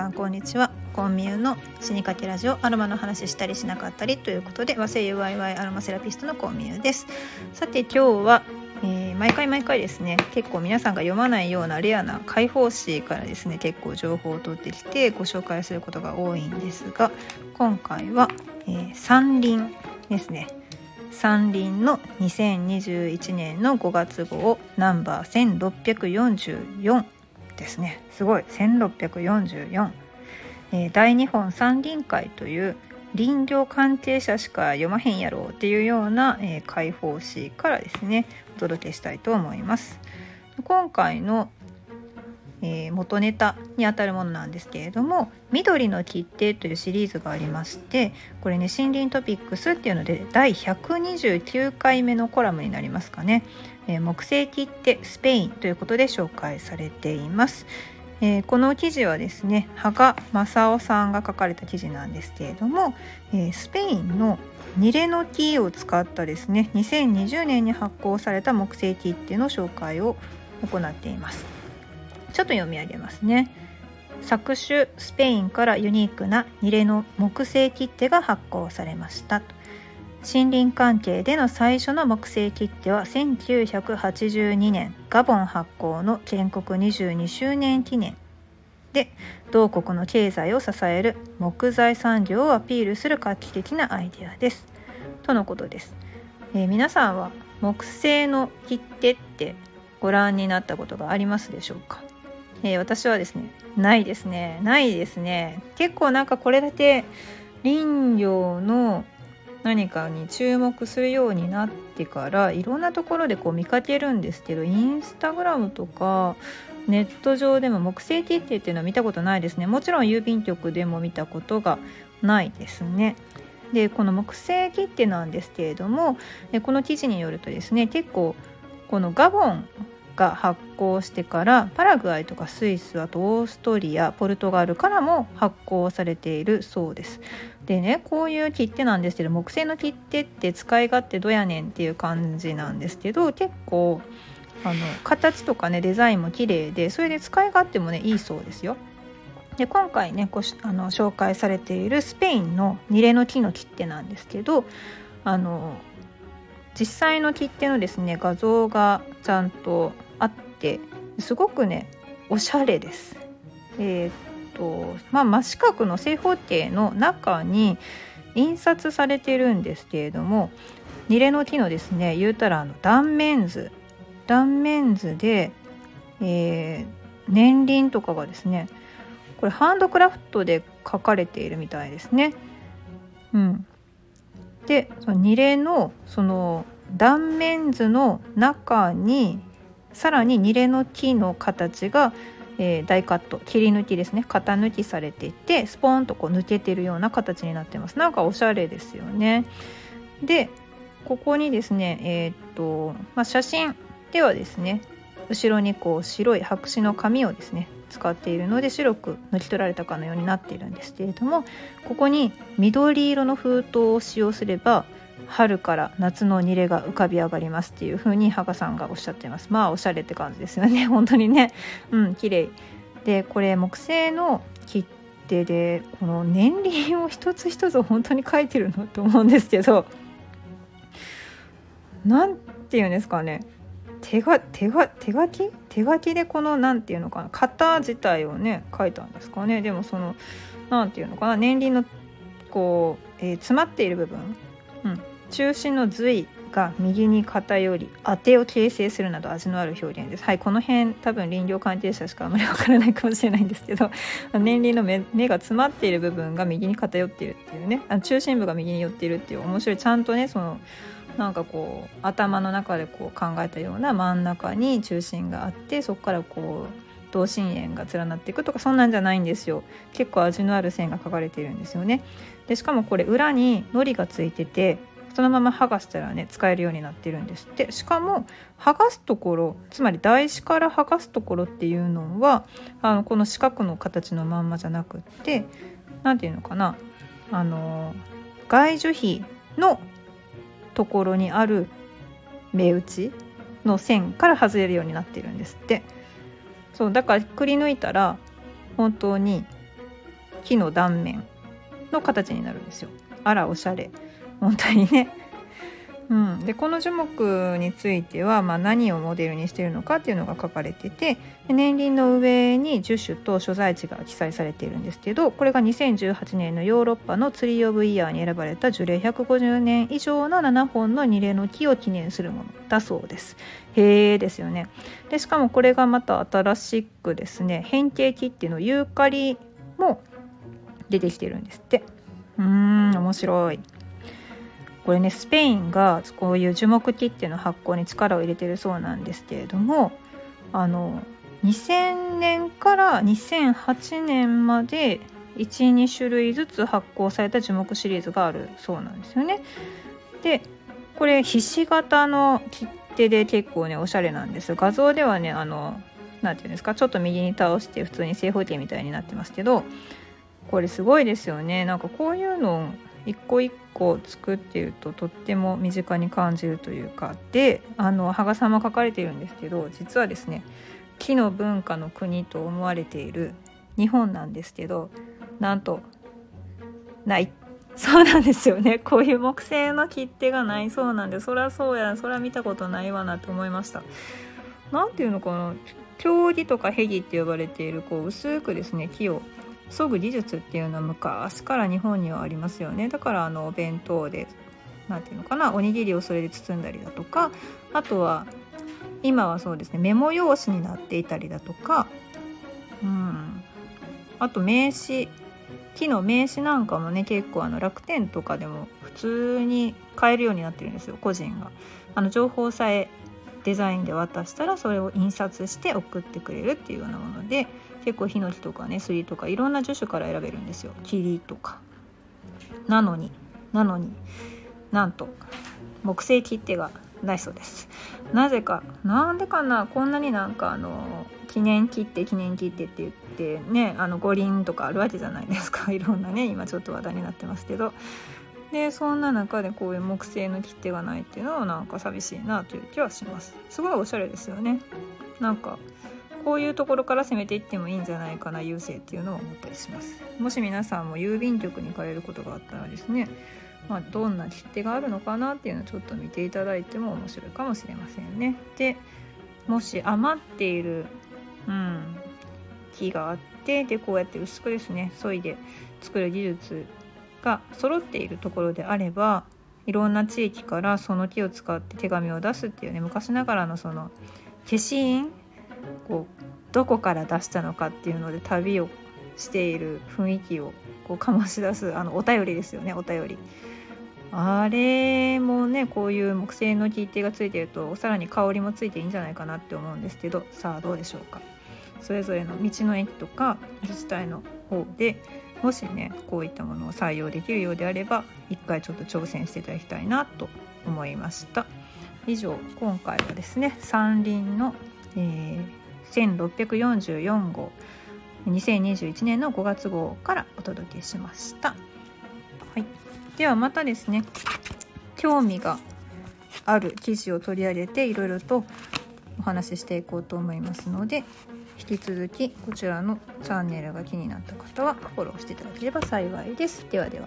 さんこんにちは。コンミューの死にかけラジオアロマの話したりしなかったりということで和製 UIY アロマセラピストのコンミューです。さて今日は、えー、毎回毎回ですね結構皆さんが読まないようなレアな解放誌からですね結構情報を取ってきてご紹介することが多いんですが今回は、えー、山林ですね。山林の2021年の5月号ナンバー1644ですね。すごい。1644、えー、大日本山林会という林業関係者しか読まへんやろうっていうような、えー、解放誌からですねお届けしたいと思います。今回のえー、元ネタにあたるものなんですけれども「緑の切手」というシリーズがありましてこれね森林トピックスっていうので第129回目のコラムになりますかね、えー、木星切手スペインということで紹介されています。えー、この記事はですね羽賀正夫さんが書かれた記事なんですけれども、えー、スペインのニレの木を使ったですね2020年に発行された木星切手の紹介を行っています。ちょっと読み上げますね作種スペインからユニークなニレの木製切手が発行されました森林関係での最初の木製切手は1982年ガボン発行の建国22周年記念。で同国の経済を支える木材産業をアピールする画期的なアイデアです。とのことです、えー、皆さんは木製の切手ってご覧になったことがありますでしょうか？えー、私はですねないですね。ないですね。結構なんかこれだけ林業の何かに注目するようになってからいろんなところでこう見かけるんですけどインスタグラムとかネット上でも木製切手っていうのは見たことないですね。もちろん郵便局でも見たことがないですね。でこの木製切手なんですけれどもこの記事によるとですね結構このガボンが発行してからパラグアイとかスイスあとオーストリアポルトガルからも発行されているそうです。でねこういう切手なんですけど木製の切手って使い勝手どやねんっていう感じなんですけど結構あの形とかねデザインも綺麗でそれで使い勝手もねいいそうですよ。で今回ねごあの紹介されているスペインのニレの木の切手なんですけどあの実際の切手のですね画像がちゃんとあってすごくねおしゃれです。えー、っとまあ真四角の正方形の中に印刷されてるんですけれどもニレの木のですね言うたらあの断面図断面図で、えー、年輪とかがですねこれハンドクラフトで書かれているみたいですね。うん、でそのニレのその断面図の中にさらにニレの木の形が、えー、大カット切り抜きですね。型抜きされていてスポーンとこう抜けてるような形になってます。なんかおしゃれですよね。でここにですねえー、っと、まあ、写真ではですね後ろにこう白い白紙の紙をですね使っているので白く抜き取られたかのようになっているんですけれどもここに緑色の封筒を使用すれば春から夏のニレが浮かび上がりますっていう風に羽賀さんがおっしゃってます。まあおしゃれって感じですよね。本当にね。うん綺麗。でこれ木製の切手でこの年輪を一つ一つ本当に書いてるのと思うんですけど何て言うんですかね。手が手が手書き？手書きでこの何て言うのかな。型自体をね書いたんですかね。でもその何て言うのかな。年輪のこう、えー、詰まっている部分、中心の髄が右に偏り当てを形成するなど味のある表現です。はいこの辺多分林業関係者しかあまりわからないかもしれないんですけど 年輪の目目が詰まっている部分が右に偏っているっていうねあ中心部が右に寄っているっていう面白いちゃんとねそのなんかこう頭の中でこう考えたような真ん中に中心があってそこからこう同心円が連なっていくとかそんなんじゃないんですよ。結構味のある線が描かれているんですよね。でしかもこれ裏に糊がついててそのまま剥がしたらね使えるようになってるんですって。しかも剥がすところつまり台紙から剥がすところっていうのはあのこの四角の形のまんまじゃなくって何て言うのかな。あの外樹皮のところにある目打ちの線から外れるようになってるんですって。そうだからくり抜いたら本当に木の断面の形になるんですよ。あらおしゃれ。本当にねうん、でこの樹木については、まあ、何をモデルにしているのかっていうのが書かれてて年輪の上に樹種と所在地が記載されているんですけどこれが2018年のヨーロッパのツリー・オブ・イヤーに選ばれた樹齢150年以上の7本の二例の木を記念するものだそうです。へえですよねでしかもこれがまた新しくですね変形木っていうのユーカリも出てきてるんですって。うーん面白い。これねスペインがこういう樹木木っていうの発酵に力を入れてるそうなんですけれどもあの2000年から2008年まで12種類ずつ発酵された樹木シリーズがあるそうなんですよね。でこれひし形の切手で結構ねおしゃれなんです画像ではねあの何て言うんですかちょっと右に倒して普通に正方形みたいになってますけどこれすごいですよねなんかこういうの一個一個作っているととっても身近に感じるというかであの羽賀さんも書かれているんですけど実はですね木の文化の国と思われている日本なんですけどなんとない。そうなんですよね。こういう木製の切手がない。そうなんでそりゃそうや。そりゃ見たことないわなと思いました。何ていうのかな。経木とかヘギって呼ばれているこう薄くですね木を削ぐ技術っていうのは昔から日本にはありますよねだからあのお弁当で何ていうのかなおにぎりをそれで包んだりだとかあとは今はそうですねメモ用紙になっていたりだとかうんあと名刺木の名刺なんかもね結構あの楽天とかでも普通に買えるようになってるんですよ個人が。あの情報さえデザインで渡したらそれを印刷して送ってくれるっていうようなもので結構ヒノキとかねスリとかいろんな樹種から選べるんですよ。霧とか。なのになのになんと木製切手がないそうです。なぜかなんでかなこんなになんかあの記念切手記念切手って言ってねあの五輪とかあるわけじゃないですか。いろんなね今ちょっと話題になってますけど。でそんな中でこういう木製の切手がないっていうのはなんか寂しいなという気はします。すごいおしゃれですよね。なんかこういうところから攻めていってもいいんじゃないかな郵政っていうのを思ったりしますもし皆さんも郵便局に通えることがあったらですねまあ、どんな切手があるのかなっていうのをちょっと見ていただいても面白いかもしれませんね。でもし余っている、うん、木があってでこうやって薄くですね削いで作る技術が揃っているところであればいろんな地域からその木を使って手紙を出すっていうね昔ながらのその消印こうどこから出したのかっていうので旅をしている雰囲気をこう醸し出すあのお便りですよねお便り。あれもねこういう木製の切手がついてるとさらに香りもついていいんじゃないかなって思うんですけどさあどうでしょうかそれぞれの道の駅とか自治体の方でもしねこういったものを採用できるようであれば一回ちょっと挑戦していただきたいなと思いました以上今回はですね山林の、えー、1644号2021年の5月号からお届けしました、はい、ではまたですね興味がある記事を取り上げていろいろとお話ししていこうと思いますので引き続きこちらのチャンネルが気になった方はフォローしていただければ幸いです。ではでは。